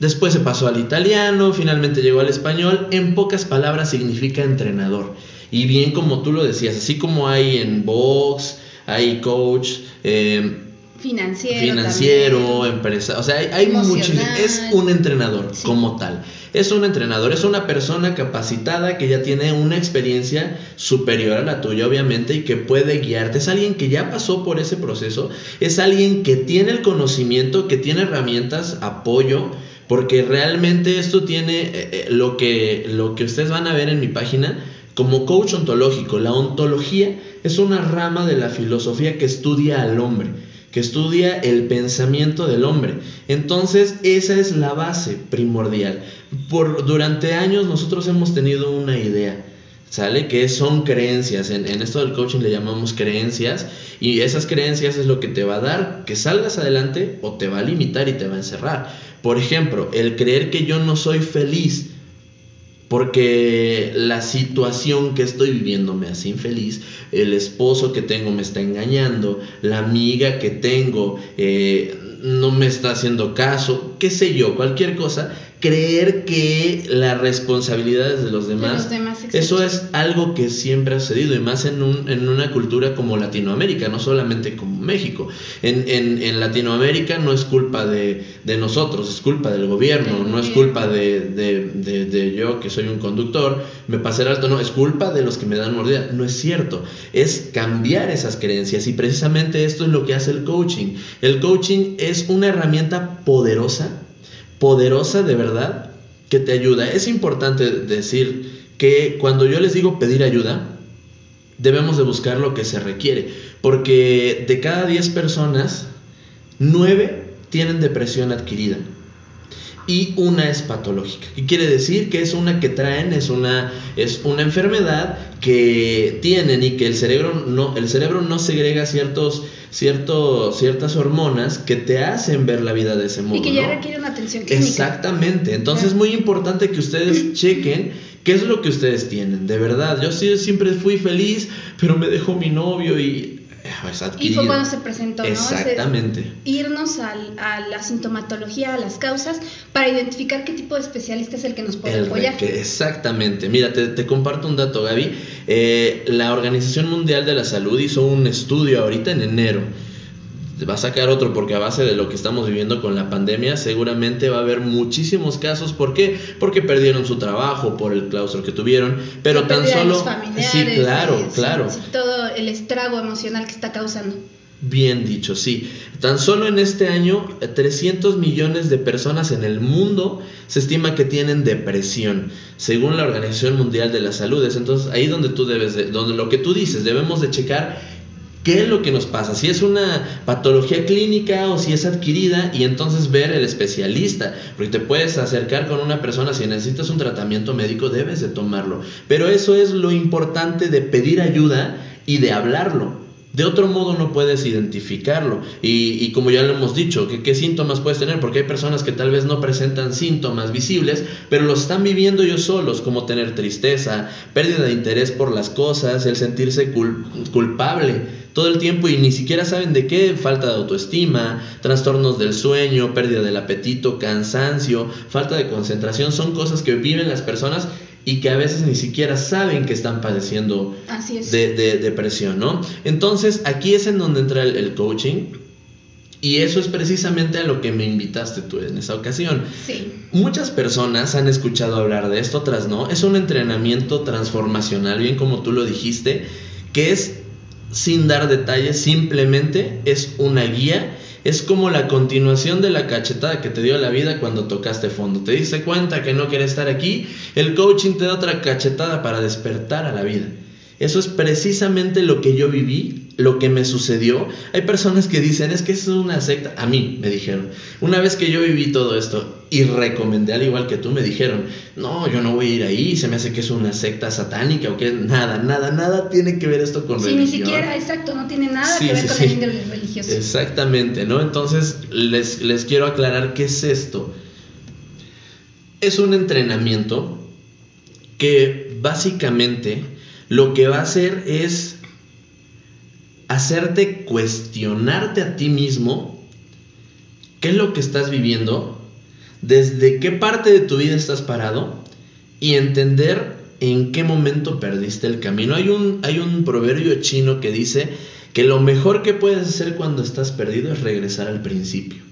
Después se pasó al italiano, finalmente llegó al español. En pocas palabras significa entrenador. Y bien como tú lo decías, así como hay en box, hay coach, eh, financiero, financiero, también. empresa, o sea, hay, hay muchísimo- es un entrenador Sí. como tal. Es un entrenador, es una persona capacitada que ya tiene una experiencia superior a la tuya, obviamente, y que puede guiarte. Es alguien que ya pasó por ese proceso, es alguien que tiene el conocimiento, que tiene herramientas, apoyo, porque realmente esto tiene eh, eh, lo, que, lo que ustedes van a ver en mi página como coach ontológico. La ontología es una rama de la filosofía que estudia al hombre que estudia el pensamiento del hombre. Entonces, esa es la base primordial. Por, durante años nosotros hemos tenido una idea, ¿sale? Que son creencias. En, en esto del coaching le llamamos creencias. Y esas creencias es lo que te va a dar que salgas adelante o te va a limitar y te va a encerrar. Por ejemplo, el creer que yo no soy feliz porque la situación que estoy viviendo me hace infeliz, el esposo que tengo me está engañando, la amiga que tengo eh, no me está haciendo caso. qué sé yo, cualquier cosa, creer que la responsabilidad es de los demás, eso es algo que siempre ha sucedido y más en, un, en una cultura como Latinoamérica, no solamente como México. En, en, en Latinoamérica no es culpa de, de, nosotros, es culpa del gobierno, no es culpa de, de, de, yo que soy un conductor, me pasé el alto, no, es culpa de los que me dan mordida. No es cierto, es cambiar esas creencias y precisamente esto es lo que hace el coaching. El coaching es una herramienta poderosa poderosa de verdad que te ayuda. Es importante decir que cuando yo les digo pedir ayuda, debemos de buscar lo que se requiere, porque de cada 10 personas, 9 tienen depresión adquirida y una es patológica. ¿Qué quiere decir? Que es una que traen, es una, es una enfermedad que tienen y que el cerebro no, el cerebro no segrega ciertos, ciertos, ciertas hormonas que te hacen ver la vida de ese modo. Y que ya requiere una atención clínica. Exactamente. Entonces es muy importante que ustedes [CLEARS THROAT] chequen qué es lo que ustedes tienen. De verdad, yo siempre fui feliz, pero me dejó mi novio y y fue cuando se presentó, ¿no? Exactamente. irnos a la sintomatología, a las causas, para identificar qué tipo de especialista es el que nos puede apoyar. exactamente. Mira, te, comparto un dato, Gaby. Eh, la Organización Mundial de la Salud hizo un estudio ahorita en enero va a sacar otro porque a base de lo que estamos viviendo con la pandemia seguramente va a haber muchísimos casos. ¿Por qué? Porque perdieron su trabajo por el claustro que tuvieron, pero tan solo... sí, claro, claro. todo el estrago emocional que está causando. Bien dicho, sí. Tan solo en este año, 300 millones de personas en el mundo se estima que tienen depresión, según la Organización Mundial de la Salud. Es entonces ahí donde tú debes, de, donde lo que tú dices, debemos de checar qué es lo que nos pasa, si es una patología clínica o si es adquirida y entonces ver el especialista, porque te puedes acercar con una persona, si necesitas un tratamiento médico debes de tomarlo, pero eso es lo importante de pedir ayuda y de hablarlo. De otro modo no puedes identificarlo. Y, como ya lo hemos dicho, ¿qué, síntomas puedes tener? Porque hay personas que tal vez no presentan síntomas visibles, pero los están viviendo ellos solos, como tener tristeza, pérdida de interés por las cosas, el sentirse culpable todo el tiempo y ni siquiera saben de qué, falta de autoestima, trastornos del sueño, pérdida del apetito, cansancio, falta de concentración, son cosas que viven las personas y que a veces ni siquiera saben que están padeciendo de, depresión, ¿no? Entonces, aquí es en donde entra el, coaching. Y eso es precisamente a lo que me invitaste tú en esa ocasión. Sí. Muchas personas han escuchado hablar de esto, otras no. Es un entrenamiento transformacional, bien como tú lo dijiste, que es sin dar detalles, simplemente es una guía es como la continuación de la cachetada que te dio la vida cuando tocaste fondo. Te diste cuenta que no quieres estar aquí, el coaching te da otra cachetada para despertar a la vida. Eso es precisamente lo que yo viví, lo que me sucedió. Hay personas que dicen, es que es una secta. A mí me dijeron, una vez que yo viví todo esto y recomendé al igual que tú, me dijeron, no, yo no voy a ir ahí, se me hace que es una secta satánica o que nada, nada, nada tiene que ver esto con sí, religión. ni siquiera, exacto, no tiene nada que ver con el religioso. Exactamente, ¿no? Entonces les, les quiero aclarar qué es esto. Es un entrenamiento que básicamente lo que va a hacer es hacerte cuestionarte a ti mismo qué es lo que estás viviendo, desde qué parte de tu vida estás parado y entender en qué momento perdiste el camino. Hay un, hay un proverbio chino que dice que lo mejor que puedes hacer cuando estás perdido es regresar al principio.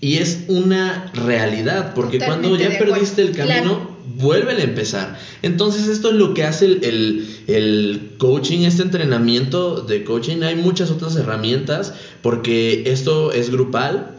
Y es una realidad, porque cuando ya perdiste el camino, vuelve a empezar. Entonces esto es lo que hace el, coaching, este entrenamiento de coaching. Hay muchas otras herramientas porque esto es grupal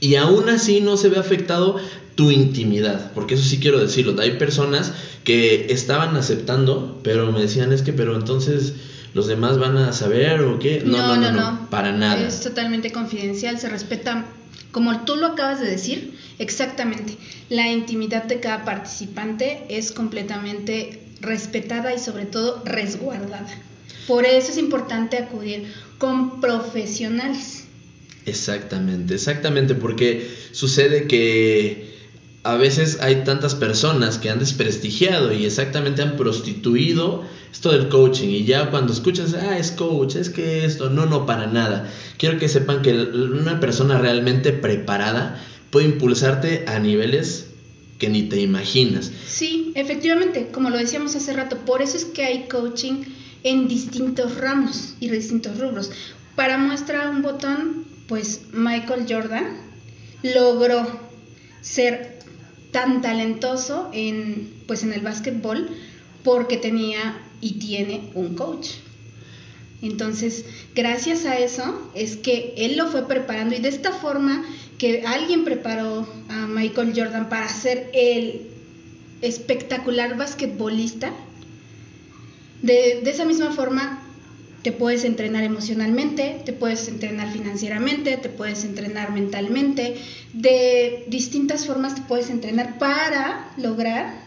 y aún así no se ve afectado tu intimidad, porque eso sí quiero decirlo. Hay personas que estaban aceptando, pero me decían es que, pero entonces los demás van a saber o qué. No, no, no, no, para nada. Es totalmente confidencial, se respeta, como tú lo acabas de decir, exactamente. La intimidad de cada participante es completamente respetada y sobre todo resguardada. Por eso es importante acudir con profesionales. Exactamente, exactamente, porque sucede que a veces hay tantas personas que han desprestigiado y exactamente han prostituido esto del coaching y ya cuando escuchas, ah, es coach, es que esto, no, no, para nada. Quiero que sepan que una persona realmente preparada puede impulsarte a niveles que ni te imaginas. Sí, efectivamente, como lo decíamos hace rato, por eso es que hay coaching en distintos ramos y distintos rubros. Para muestra un botón, pues Michael Jordan logró ser tan talentoso en pues en el básquetbol porque tenía y tiene un coach. Entonces, gracias a eso es que él lo fue preparando y de esta forma que alguien preparó a Michael Jordan para ser el espectacular basquetbolista, de, esa misma forma te puedes entrenar emocionalmente, te puedes entrenar financieramente, te puedes entrenar mentalmente, de distintas formas te puedes entrenar para lograr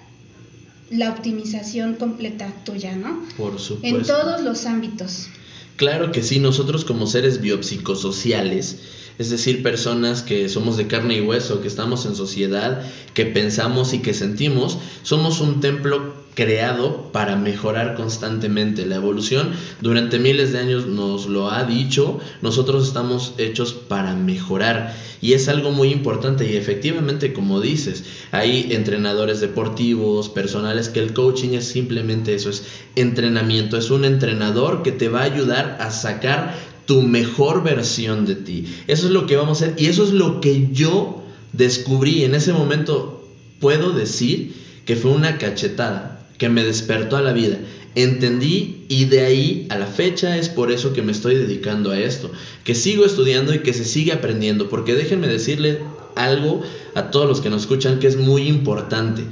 la optimización completa tuya, ¿no? Por supuesto. En todos los ámbitos. Claro que sí, nosotros como seres biopsicosociales, es decir, personas que somos de carne y hueso, que estamos en sociedad, que pensamos y que sentimos, somos un templo creado para mejorar constantemente. La evolución durante miles de años nos lo ha dicho, nosotros estamos hechos para mejorar y es algo muy importante y efectivamente como dices, hay entrenadores deportivos, personales, que el coaching es simplemente eso, es entrenamiento, es un entrenador que te va a ayudar a sacar tu mejor versión de ti. Eso es lo que vamos a hacer y eso es lo que yo descubrí en ese momento, puedo decir que fue una cachetada que me despertó a la vida. Entendí y de ahí a la fecha es por eso que me estoy dedicando a esto, que sigo estudiando y que se sigue aprendiendo, porque déjenme decirle algo a todos los que nos escuchan que es muy importante.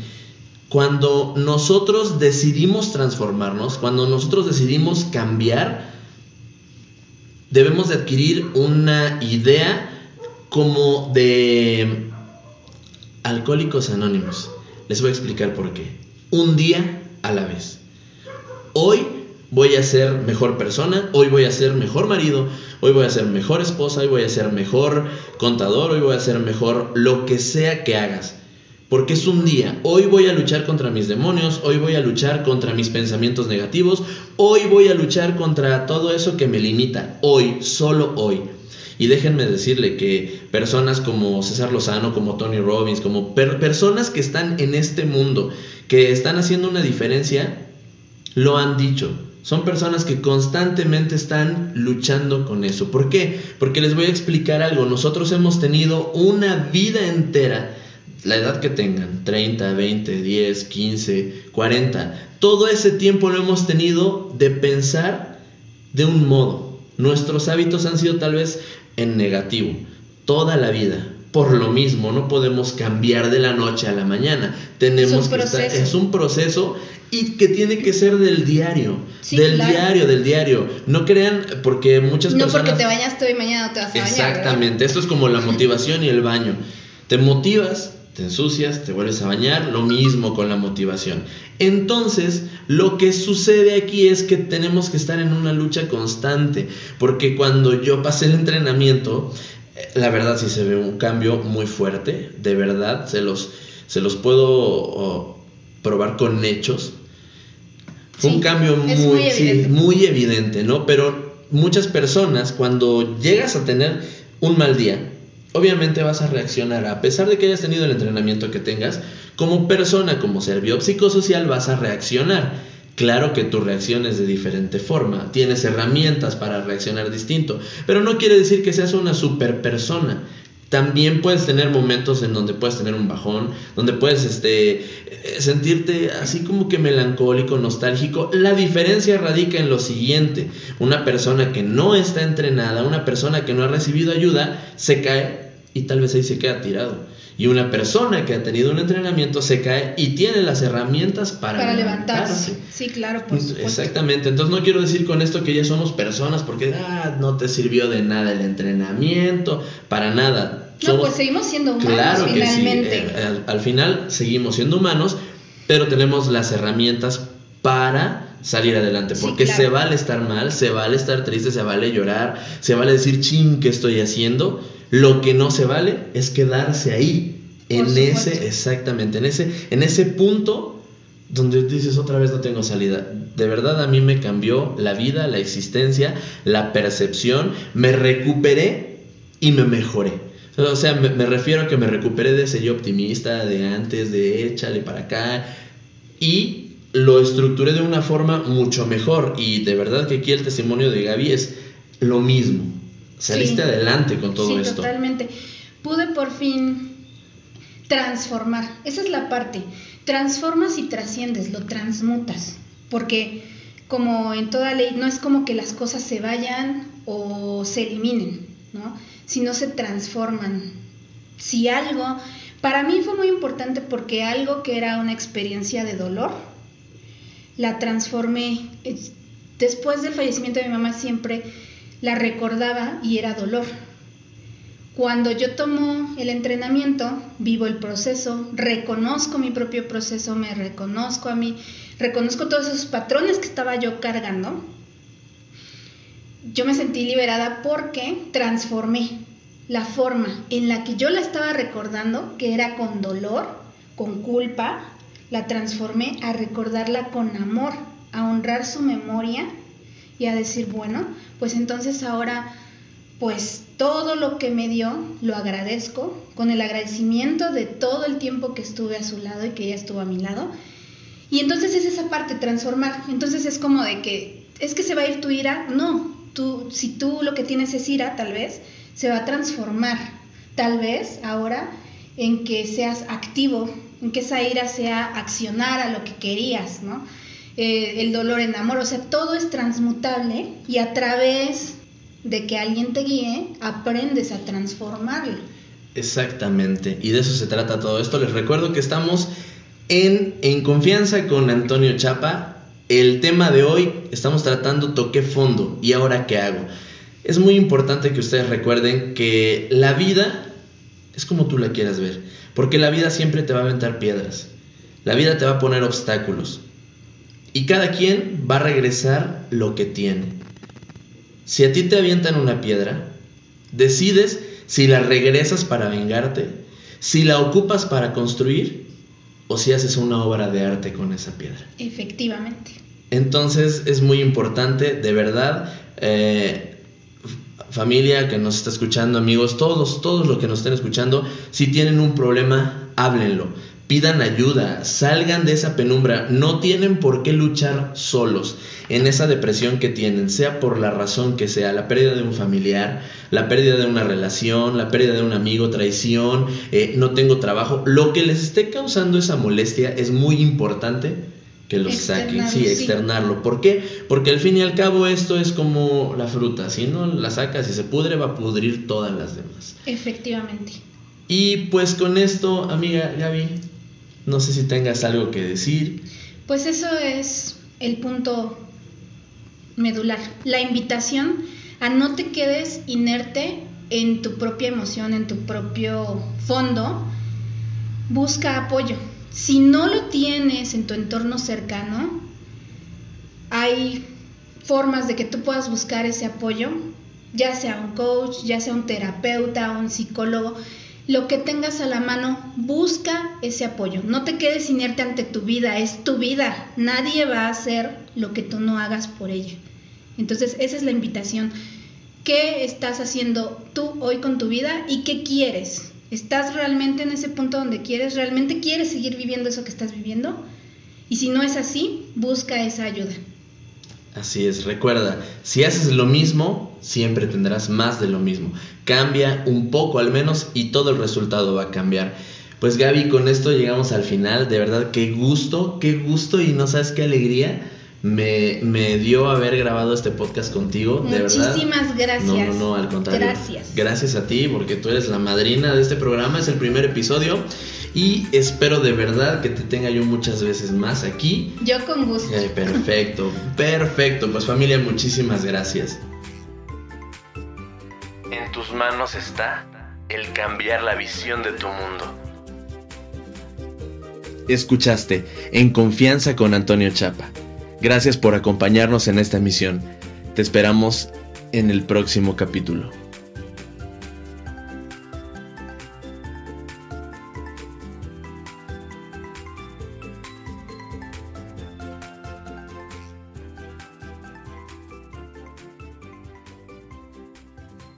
Cuando nosotros decidimos transformarnos, cuando nosotros decidimos cambiar, debemos de adquirir una idea como de alcohólicos anónimos. Les voy a explicar por qué un día a la vez. Hoy voy a ser mejor persona, hoy voy a ser mejor marido, hoy voy a ser mejor esposa, hoy voy a ser mejor contador, hoy voy a ser mejor lo que sea que hagas. Porque es un día, hoy voy a luchar contra mis demonios, hoy voy a luchar contra mis pensamientos negativos, hoy voy a luchar contra todo eso que me limita, hoy, solo hoy. Y déjenme decirle que personas como César Lozano, como Tony Robbins, como personas que están en este mundo, que están haciendo una diferencia, lo han dicho. Son personas que constantemente están luchando con eso. ¿Por qué? Porque les voy a explicar algo. Nosotros hemos tenido una vida entera, la edad que tengan, 30, 20, 10, 15, 40, todo ese tiempo lo hemos tenido de pensar de un modo. Nuestros hábitos han sido tal vez en negativo toda la vida. Por lo mismo, no podemos cambiar de la noche a la mañana. Tenemos que estar, es un proceso y que tiene que ser del diario, del diario, del diario. No crean porque muchas personas No porque te bañas hoy y mañana te vas a bañar. Exactamente, esto es como la [LAUGHS] motivación y el baño. Te motivas, te ensucias, te vuelves a bañar, lo mismo con la motivación. Entonces, lo que sucede aquí es que tenemos que estar en una lucha constante, porque cuando yo pasé el entrenamiento, eh, la verdad sí se ve un cambio muy fuerte, de verdad, se los, se los puedo probar con hechos. Fue un cambio muy, muy evidente. muy evidente, ¿no? Pero muchas personas, cuando llegas a tener un mal día, obviamente vas a reaccionar, a pesar de que hayas tenido el entrenamiento que tengas, como persona, como ser biopsicosocial, vas a reaccionar. Claro que tu reacción es de diferente forma, tienes herramientas para reaccionar distinto, pero no quiere decir que seas una super persona. También puedes tener momentos en donde puedes tener un bajón, donde puedes este, eh, sentirte así como que melancólico, nostálgico. La diferencia radica en lo siguiente. Una persona que no está entrenada, una persona que no ha recibido ayuda, se cae y tal vez ahí se queda tirado. Y una persona que ha tenido un entrenamiento se cae y tiene las herramientas para, levantarse. Sí, claro, por supuesto. Exactamente. Entonces no quiero decir con esto que ya somos personas porque ah, no te sirvió de nada el entrenamiento, para nada. no, pues seguimos siendo humanos claro finalmente. Que sí. Eh, al, final seguimos siendo humanos, pero tenemos las herramientas para salir adelante, porque se vale estar mal, se vale estar triste, se vale llorar, se vale decir, ching, ¿qué estoy haciendo? Lo que no se vale es quedarse ahí, en ese, exactamente, en ese, en ese punto donde dices otra vez no tengo salida. De verdad a mí me cambió la vida, la existencia, la percepción, me recuperé y me mejoré. O sea, me, me refiero a que me recuperé de ese yo optimista de antes, de échale para acá. Y lo estructuré de una forma mucho mejor. Y de verdad que aquí el testimonio de Gaby es lo mismo. Saliste Sí. adelante con todo sí, esto. totalmente. Pude por fin transformar. Esa es la parte. Transformas y trasciendes, lo transmutas. Porque como en toda ley, no es como que las cosas se vayan o se eliminen, ¿no? Sino se transforman. Si algo, para mí fue muy importante porque algo que era una experiencia de dolor, la transformé. Es- Después del fallecimiento de mi mamá siempre la recordaba y era dolor. Cuando yo tomo el entrenamiento, vivo el proceso, reconozco mi propio proceso, me reconozco a mí, reconozco todos esos patrones que estaba yo cargando. Yo me sentí liberada porque transformé la forma en la que yo la estaba recordando, que era con dolor, con culpa, la transformé a recordarla con amor, a honrar su memoria y a decir, bueno, pues entonces ahora, pues todo lo que me dio, lo agradezco, con el agradecimiento de todo el tiempo que estuve a su lado y que ella estuvo a mi lado. Y entonces es esa parte, transformar. Entonces es como de que, es que se va a ir tu ira. No, tú, si tú lo que tienes es ira, tal vez, se va a transformar. Tal vez ahora en que seas activo, en que esa ira sea accionar a lo que querías, ¿no? Eh, el dolor en amor, o sea, todo es transmutable y a través de que alguien te guíe, aprendes a transformarlo. Exactamente, y de eso se trata todo esto. Les recuerdo que estamos en, en confianza con Antonio Chapa. El tema de hoy estamos tratando toqué fondo y ahora qué hago. Es muy importante que ustedes recuerden que la vida es como tú la quieras ver, porque la vida siempre te va a aventar piedras. La vida te va a poner obstáculos. Y cada quien va a regresar lo que tiene. Si a ti te avientan una piedra, decides si la regresas para vengarte, si la ocupas para construir o si haces una obra de arte con esa piedra. Efectivamente. Entonces es muy importante, de verdad, eh, familia que nos está escuchando, amigos, todos, todos los que nos estén escuchando, si tienen un problema, háblenlo, pidan ayuda, salgan de esa penumbra, no tienen por qué luchar solos en esa depresión que tienen, sea por la razón que sea, la pérdida de un familiar, la pérdida de una relación, la pérdida de un amigo, traición, eh, no tengo trabajo, lo que les esté causando esa molestia es muy importante que los saquen, Externarlo, sí, sí. externarlo. ¿Por qué? Porque al fin y al cabo esto es como la fruta, si no la sacas y se pudre, va a pudrir todas las demás. Efectivamente. Y pues con esto, amiga Gaby, no sé si tengas algo que decir. Pues eso es el punto medular. La invitación a no te quedes inerte en tu propia emoción, en tu propio fondo. Busca apoyo. Si no lo tienes en tu entorno cercano, hay formas de que tú puedas buscar ese apoyo, ya sea un coach, ya sea un terapeuta, un psicólogo, lo que tengas a la mano, busca ese apoyo. No te quedes inerte ante tu vida, es tu vida. Nadie va a hacer lo que tú no hagas por ella. Entonces, esa es la invitación. ¿Qué estás haciendo tú hoy con tu vida y qué quieres? ¿Estás realmente en ese punto donde quieres? ¿Realmente quieres seguir viviendo eso que estás viviendo? Y si no es así, busca esa ayuda. Así es, recuerda, si haces lo mismo, siempre tendrás más de lo mismo. Cambia un poco al menos y todo el resultado va a cambiar. Pues Gaby, con esto llegamos al final. De verdad, qué gusto, qué gusto y no sabes qué alegría me, me dio haber grabado este podcast contigo. De verdad. Muchísimas gracias. No, no, no, al contrario. Gracias. Gracias a ti porque tú eres la madrina de este programa, es el primer episodio y espero de verdad que te tenga yo muchas veces más aquí. Yo con gusto. Eh, perfecto, perfecto. Pues familia, muchísimas gracias. En tus manos está el cambiar la visión de tu mundo. Escuchaste En Confianza con Antonio Chapa. Gracias por acompañarnos en esta emisión. Te esperamos en el próximo capítulo.